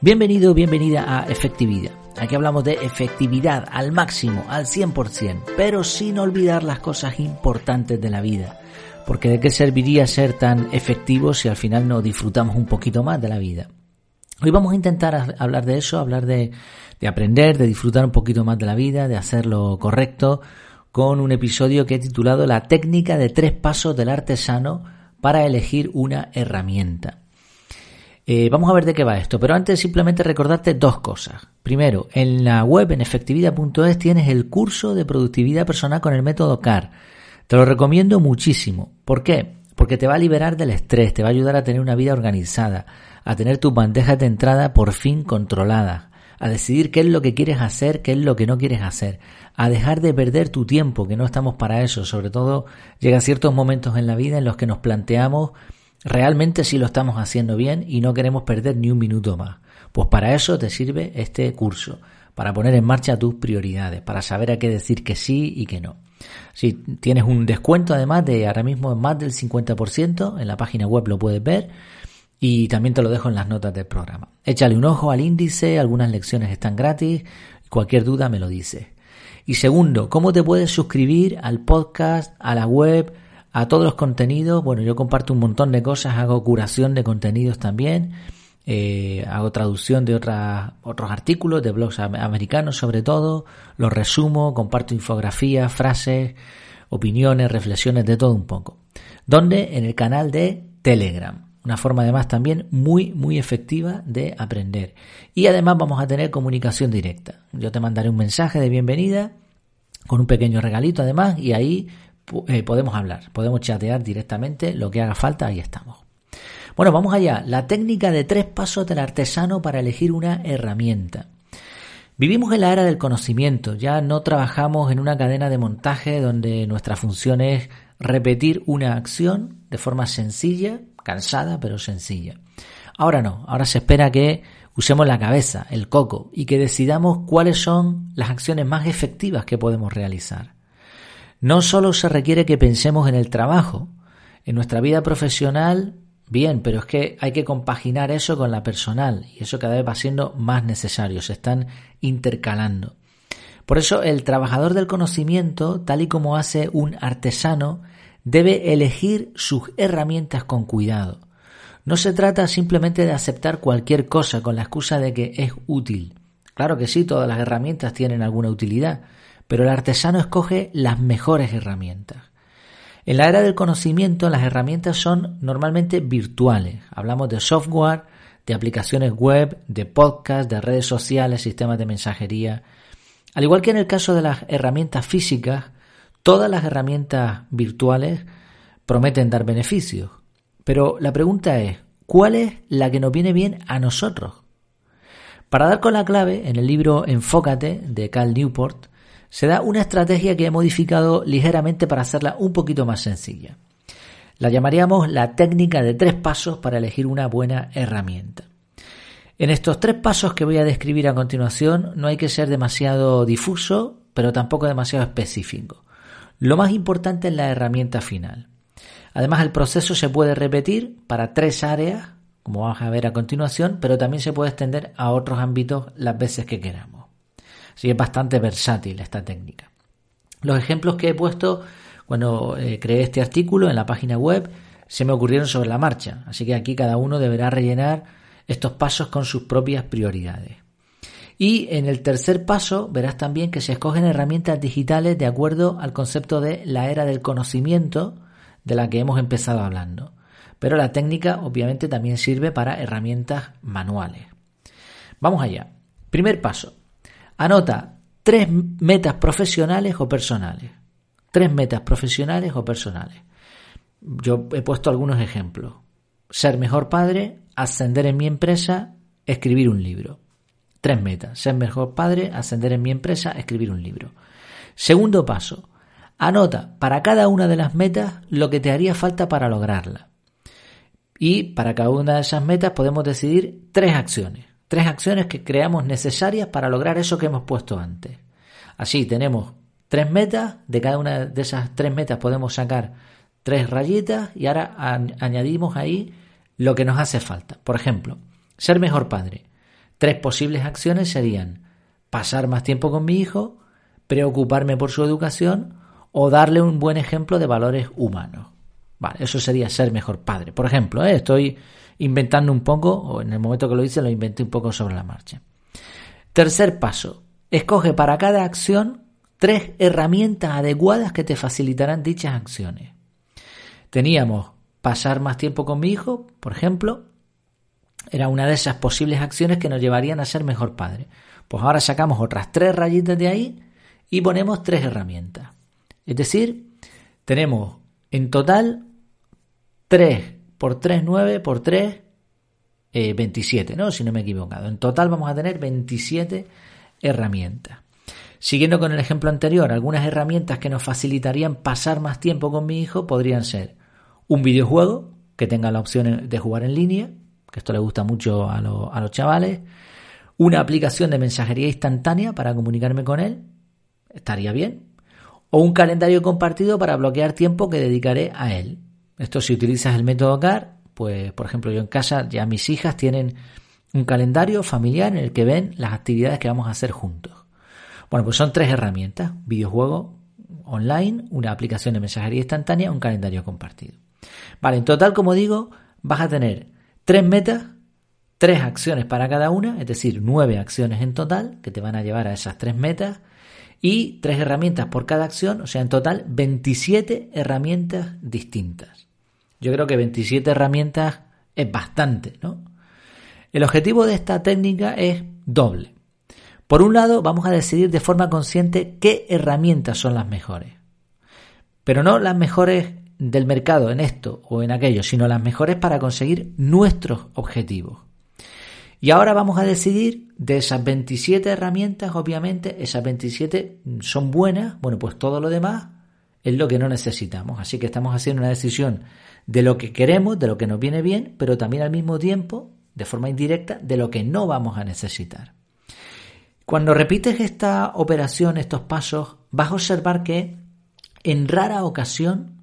Bienvenido, bienvenida a Efectividad. Aquí hablamos de efectividad al máximo, al 100%, pero sin olvidar las cosas importantes de la vida. Porque de qué serviría ser tan efectivos si al final no disfrutamos un poquito más de la vida. Hoy vamos a intentar hablar de eso, hablar de, de aprender, de disfrutar un poquito más de la vida, de hacer lo correcto, con un episodio que he titulado La técnica de tres pasos del artesano para elegir una herramienta. Eh, vamos a ver de qué va esto, pero antes simplemente recordarte dos cosas. Primero, en la web en efectividad.es tienes el curso de productividad personal con el método CAR. Te lo recomiendo muchísimo. ¿Por qué? Porque te va a liberar del estrés, te va a ayudar a tener una vida organizada, a tener tus bandejas de entrada por fin controladas, a decidir qué es lo que quieres hacer, qué es lo que no quieres hacer, a dejar de perder tu tiempo, que no estamos para eso. Sobre todo llegan ciertos momentos en la vida en los que nos planteamos realmente si lo estamos haciendo bien y no queremos perder ni un minuto más. Pues para eso te sirve este curso, para poner en marcha tus prioridades, para saber a qué decir que sí y que no. Si tienes un descuento además de ahora mismo más del 50%, en la página web lo puedes ver y también te lo dejo en las notas del programa. Échale un ojo al índice, algunas lecciones están gratis, cualquier duda me lo dices. Y segundo, ¿cómo te puedes suscribir al podcast, a la web, a todos los contenidos. Bueno, yo comparto un montón de cosas, hago curación de contenidos también, eh, hago traducción de otras, otros artículos de blogs americanos sobre todo, los resumo, comparto infografías, frases, opiniones, reflexiones, de todo un poco. Donde en el canal de Telegram. Una forma además también muy, muy efectiva de aprender. Y además vamos a tener comunicación directa. Yo te mandaré un mensaje de bienvenida con un pequeño regalito además y ahí eh, podemos hablar, podemos chatear directamente, lo que haga falta, ahí estamos. Bueno, vamos allá. La técnica de tres pasos del artesano para elegir una herramienta. Vivimos en la era del conocimiento, ya no trabajamos en una cadena de montaje donde nuestra función es repetir una acción de forma sencilla, cansada, pero sencilla. Ahora no, ahora se espera que usemos la cabeza, el coco, y que decidamos cuáles son las acciones más efectivas que podemos realizar. No solo se requiere que pensemos en el trabajo, en nuestra vida profesional, bien, pero es que hay que compaginar eso con la personal y eso cada vez va siendo más necesario, se están intercalando. Por eso el trabajador del conocimiento, tal y como hace un artesano, debe elegir sus herramientas con cuidado. No se trata simplemente de aceptar cualquier cosa con la excusa de que es útil. Claro que sí, todas las herramientas tienen alguna utilidad, pero el artesano escoge las mejores herramientas. En la era del conocimiento las herramientas son normalmente virtuales. Hablamos de software, de aplicaciones web, de podcast, de redes sociales, sistemas de mensajería. Al igual que en el caso de las herramientas físicas, todas las herramientas virtuales prometen dar beneficios. Pero la pregunta es, ¿cuál es la que nos viene bien a nosotros? Para dar con la clave, en el libro Enfócate de Cal Newport, se da una estrategia que he modificado ligeramente para hacerla un poquito más sencilla. La llamaríamos la técnica de tres pasos para elegir una buena herramienta. En estos tres pasos que voy a describir a continuación no hay que ser demasiado difuso, pero tampoco demasiado específico. Lo más importante es la herramienta final. Además, el proceso se puede repetir para tres áreas, como vamos a ver a continuación, pero también se puede extender a otros ámbitos las veces que queramos. Sí, es bastante versátil esta técnica. Los ejemplos que he puesto cuando eh, creé este artículo en la página web se me ocurrieron sobre la marcha, así que aquí cada uno deberá rellenar estos pasos con sus propias prioridades. Y en el tercer paso verás también que se escogen herramientas digitales de acuerdo al concepto de la era del conocimiento de la que hemos empezado hablando. Pero la técnica obviamente también sirve para herramientas manuales. Vamos allá. Primer paso. Anota tres metas profesionales o personales. Tres metas profesionales o personales. Yo he puesto algunos ejemplos. Ser mejor padre, ascender en mi empresa, escribir un libro. Tres metas. Ser mejor padre, ascender en mi empresa, escribir un libro. Segundo paso. Anota para cada una de las metas lo que te haría falta para lograrla. Y para cada una de esas metas podemos decidir tres acciones. Tres acciones que creamos necesarias para lograr eso que hemos puesto antes. Así tenemos tres metas, de cada una de esas tres metas podemos sacar tres rayitas y ahora añadimos ahí lo que nos hace falta. Por ejemplo, ser mejor padre. Tres posibles acciones serían pasar más tiempo con mi hijo, preocuparme por su educación o darle un buen ejemplo de valores humanos. Vale, eso sería ser mejor padre. Por ejemplo, ¿eh? estoy inventando un poco, o en el momento que lo hice lo inventé un poco sobre la marcha. Tercer paso, escoge para cada acción tres herramientas adecuadas que te facilitarán dichas acciones. Teníamos pasar más tiempo con mi hijo, por ejemplo, era una de esas posibles acciones que nos llevarían a ser mejor padre. Pues ahora sacamos otras tres rayitas de ahí y ponemos tres herramientas. Es decir, tenemos en total 3 por 3, 9 por 3, 27, ¿no? Si no me he equivocado. En total vamos a tener 27 herramientas. Siguiendo con el ejemplo anterior, algunas herramientas que nos facilitarían pasar más tiempo con mi hijo podrían ser un videojuego que tenga la opción de jugar en línea, que esto le gusta mucho a, a los chavales, una aplicación de mensajería instantánea para comunicarme con él, estaría bien, o un calendario compartido para bloquear tiempo que dedicaré a él. Esto si utilizas el método CAR, pues por ejemplo yo en casa ya mis hijas tienen un calendario familiar en el que ven las actividades que vamos a hacer juntos. Bueno, pues son tres herramientas, videojuego online, una aplicación de mensajería instantánea, un calendario compartido. Vale, en total, como digo, vas a tener tres metas, tres acciones para cada una, es decir, nueve acciones en total que te van a llevar a esas tres metas y tres herramientas por cada acción, o sea, en total 27 herramientas distintas. Yo creo que 27 herramientas es bastante, ¿no? El objetivo de esta técnica es doble. Por un lado, vamos a decidir de forma consciente qué herramientas son las mejores. Pero no las mejores del mercado en esto o en aquello, sino las mejores para conseguir nuestros objetivos. Y ahora vamos a decidir de esas 27 herramientas, obviamente, esas 27 son buenas, bueno, pues todo lo demás es lo que no necesitamos. Así que estamos haciendo una decisión de lo que queremos, de lo que nos viene bien, pero también al mismo tiempo, de forma indirecta, de lo que no vamos a necesitar. Cuando repites esta operación, estos pasos, vas a observar que en rara ocasión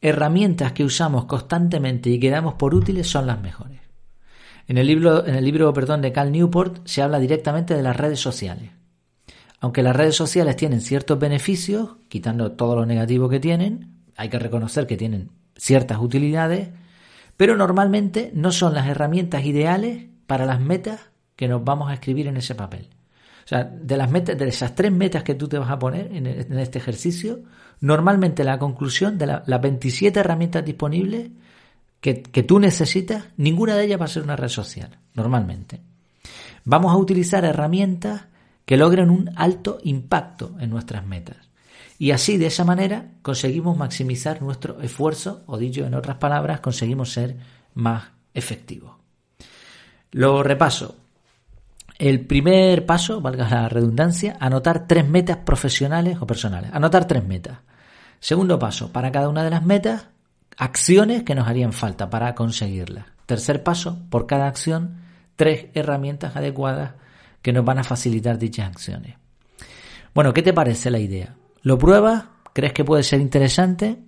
herramientas que usamos constantemente y que damos por útiles son las mejores. En el libro, en el libro perdón, de Cal Newport se habla directamente de las redes sociales. Aunque las redes sociales tienen ciertos beneficios, quitando todo lo negativo que tienen, hay que reconocer que tienen ciertas utilidades, pero normalmente no son las herramientas ideales para las metas que nos vamos a escribir en ese papel. O sea, de las metas, de esas tres metas que tú te vas a poner en, este ejercicio, normalmente la conclusión de las 27 herramientas disponibles que, que tú necesitas, ninguna de ellas va a ser una red social, normalmente. Vamos a utilizar herramientas que logren un alto impacto en nuestras metas. Y así, de esa manera, conseguimos maximizar nuestro esfuerzo, o dicho en otras palabras, conseguimos ser más efectivos. Lo repaso. El primer paso, valga la redundancia, anotar tres metas profesionales o personales. Anotar tres metas. Segundo paso, para cada una de las metas, acciones que nos harían falta para conseguirlas. Tercer paso, por cada acción, tres herramientas adecuadas que nos van a facilitar dichas acciones. Bueno, ¿qué te parece la idea? ¿Lo pruebas? ¿Crees que puede ser interesante?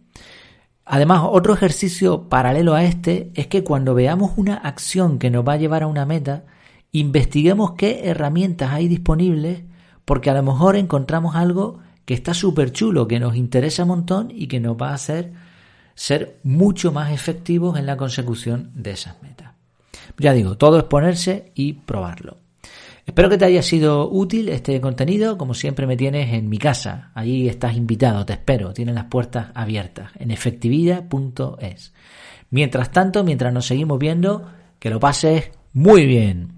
Además, otro ejercicio paralelo a este es que cuando veamos una acción que nos va a llevar a una meta, investiguemos qué herramientas hay disponibles porque a lo mejor encontramos algo que está súper chulo, que nos interesa un montón y que nos va a hacer ser mucho más efectivos en la consecución de esas metas. Ya digo, todo es ponerse y probarlo. Espero que te haya sido útil este contenido. Como siempre me tienes en mi casa. Allí estás invitado, te espero. Tienes las puertas abiertas en efectividad.es. Mientras tanto, mientras nos seguimos viendo, que lo pases muy bien.